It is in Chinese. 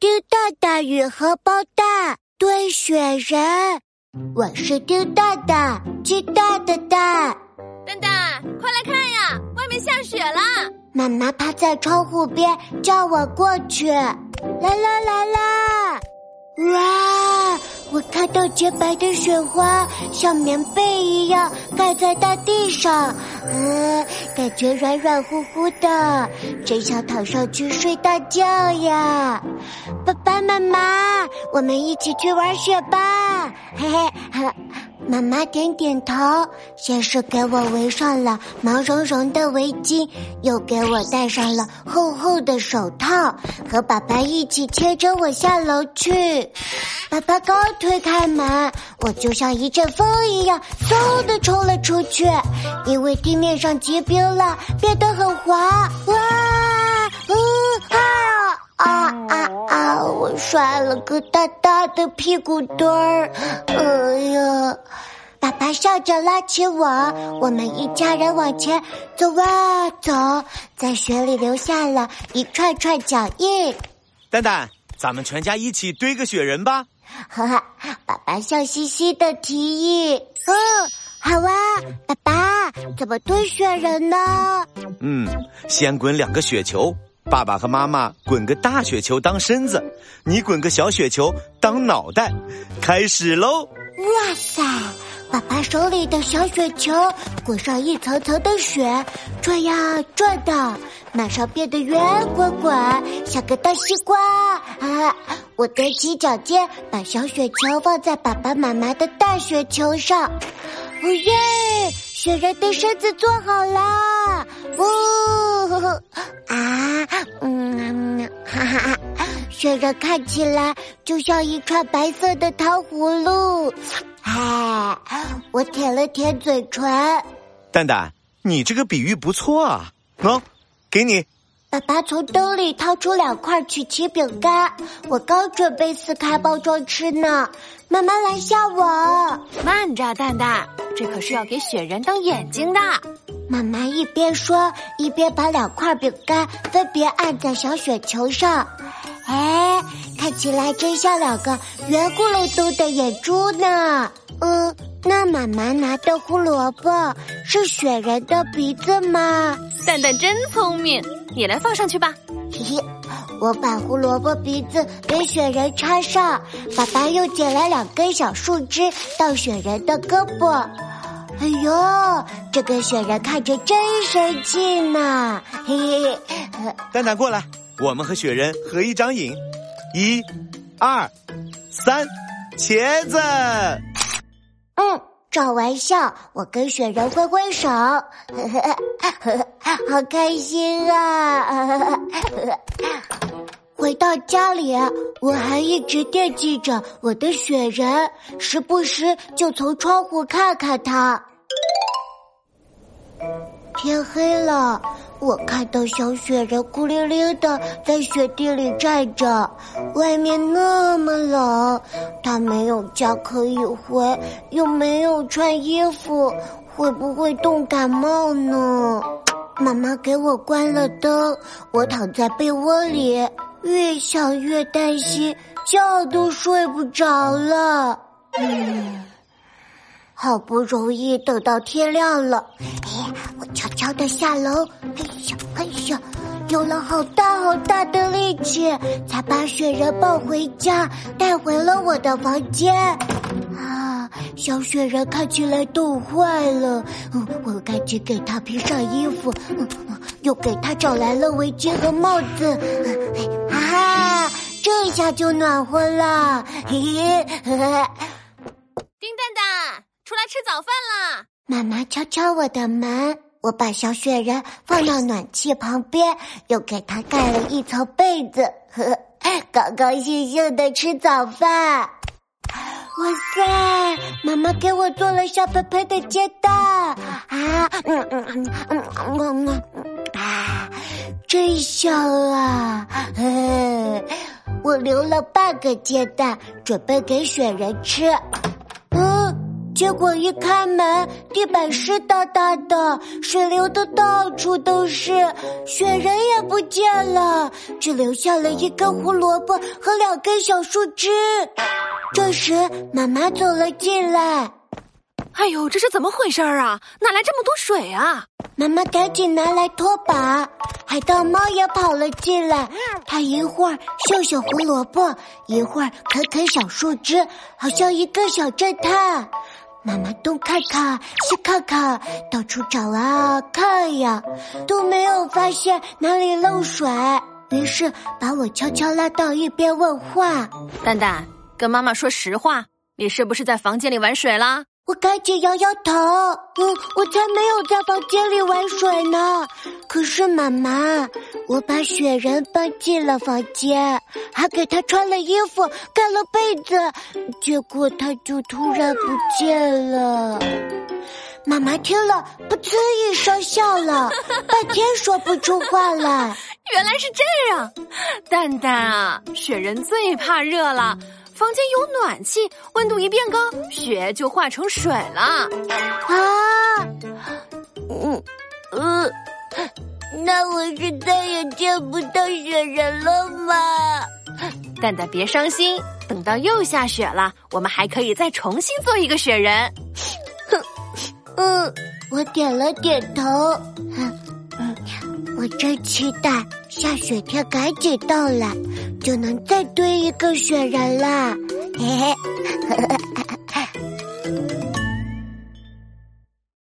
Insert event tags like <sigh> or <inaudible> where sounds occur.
丁大大与荷包蛋堆雪人，我是丁大大，鸡蛋的蛋。蛋蛋，快来看呀，外面下雪了！妈妈趴在窗户边叫我过去，来啦来啦！哇，我看到洁白的雪花像棉被一样盖在大地上，呃，感觉软软乎乎的，真想躺上去睡大觉呀！爸爸妈妈，我们一起去玩雪吧！嘿嘿。妈妈点点头，先是给我围上了毛茸茸的围巾，又给我戴上了厚厚的手套，和爸爸一起牵着我下楼去。爸爸刚推开门，我就像一阵风一样，嗖的冲了出去，因为地面上结冰了，变得很滑。哇，啊啊啊啊！我摔了个大大的屁股墩儿，哎呀！爸爸笑着拉起我，我们一家人往前走啊走，在雪里留下了一串串脚印。蛋蛋，咱们全家一起堆个雪人吧！哈哈，爸爸笑嘻嘻的提议。嗯，好啊，爸爸，怎么堆雪人呢？嗯，先滚两个雪球，爸爸和妈妈滚个大雪球当身子，你滚个小雪球当脑袋，开始喽！哇塞！爸爸手里的小雪球滚上一层层的雪，转呀转的，马上变得圆滚滚，像个大西瓜啊！我踮起脚尖，把小雪球放在爸爸妈妈的大雪球上。哦耶！雪人的身子做好啦！哦呵 <laughs> 呵啊嗯哈哈哈！<laughs> 雪人看起来就像一串白色的糖葫芦。哎，我舔了舔嘴唇。蛋蛋，你这个比喻不错啊！喏，给你。爸爸从兜里掏出两块曲奇饼干，我刚准备撕开包装吃呢，妈妈拦下我。慢着，蛋蛋，这可是要给雪人当眼睛的。妈妈一边说，一边把两块饼干分别按在小雪球上。哎，看起来真像两个圆咕噜嘟的眼珠呢。嗯，那妈妈拿的胡萝卜是雪人的鼻子吗？蛋蛋真聪明，你来放上去吧。嘿嘿，我把胡萝卜鼻子给雪人插上，爸爸又捡了两根小树枝到雪人的胳膊。哎呦，这个雪人看着真生气呢。嘿嘿，蛋蛋过来。我们和雪人合一张影，一、二、三，茄子。嗯，找玩笑，我跟雪人挥挥手，<laughs> 好开心啊！<laughs> 回到家里，我还一直惦记着我的雪人，时不时就从窗户看看他。天黑了。我看到小雪人孤零零的在雪地里站着，外面那么冷，他没有家可以回，又没有穿衣服，会不会冻感冒呢？妈妈给我关了灯，我躺在被窝里，越想越担心，觉都睡不着了。嗯，好不容易等到天亮了，哎，我悄悄的下楼。哎呀，用了好大好大的力气，才把雪人抱回家，带回了我的房间。啊，小雪人看起来冻坏了，嗯，我赶紧给他披上衣服，嗯，又给他找来了围巾和帽子。啊，这下就暖和了。嘿嘿，吃早饭啦！妈妈敲敲我的门。我把小雪人放到暖气旁边，又给他盖了一层被子，呵，<laughs> 高高兴兴的吃早饭。哇塞，妈妈给我做了香喷喷的煎蛋啊，嗯嗯嗯嗯嗯嗯，啊，真香啊！我留了半个煎蛋，准备给雪人吃。结果一开门，地板湿哒哒的，水流的到处都是，雪人也不见了，只留下了一根胡萝卜和两根小树枝。这时，妈妈走了进来。哎呦，这是怎么回事啊？哪来这么多水啊？妈妈赶紧拿来拖把。海盗猫也跑了进来，它一会儿嗅嗅胡萝卜，一会儿啃啃小树枝，好像一个小侦探。妈妈东看看西看看，到处找啊看呀，都没有发现哪里漏水。于是把我悄悄拉到一边问话：“蛋蛋，跟妈妈说实话，你是不是在房间里玩水啦？”我赶紧摇摇头，嗯，我才没有在房间里玩水呢。可是妈妈，我把雪人搬进了房间，还给他穿了衣服、盖了被子，结果他就突然不见了。妈妈听了，噗呲一声笑了，半天说不出话来。<laughs> 原来是这样，蛋蛋啊，雪人最怕热了。房间有暖气，温度一变高，雪就化成水了。啊，嗯，呃，那我是再也见不到雪人了吗？蛋蛋别伤心，等到又下雪了，我们还可以再重新做一个雪人。哼，嗯，我点了点头。嗯嗯，我真期待下雪天赶紧到了。就能再堆一个雪人了，嘿嘿。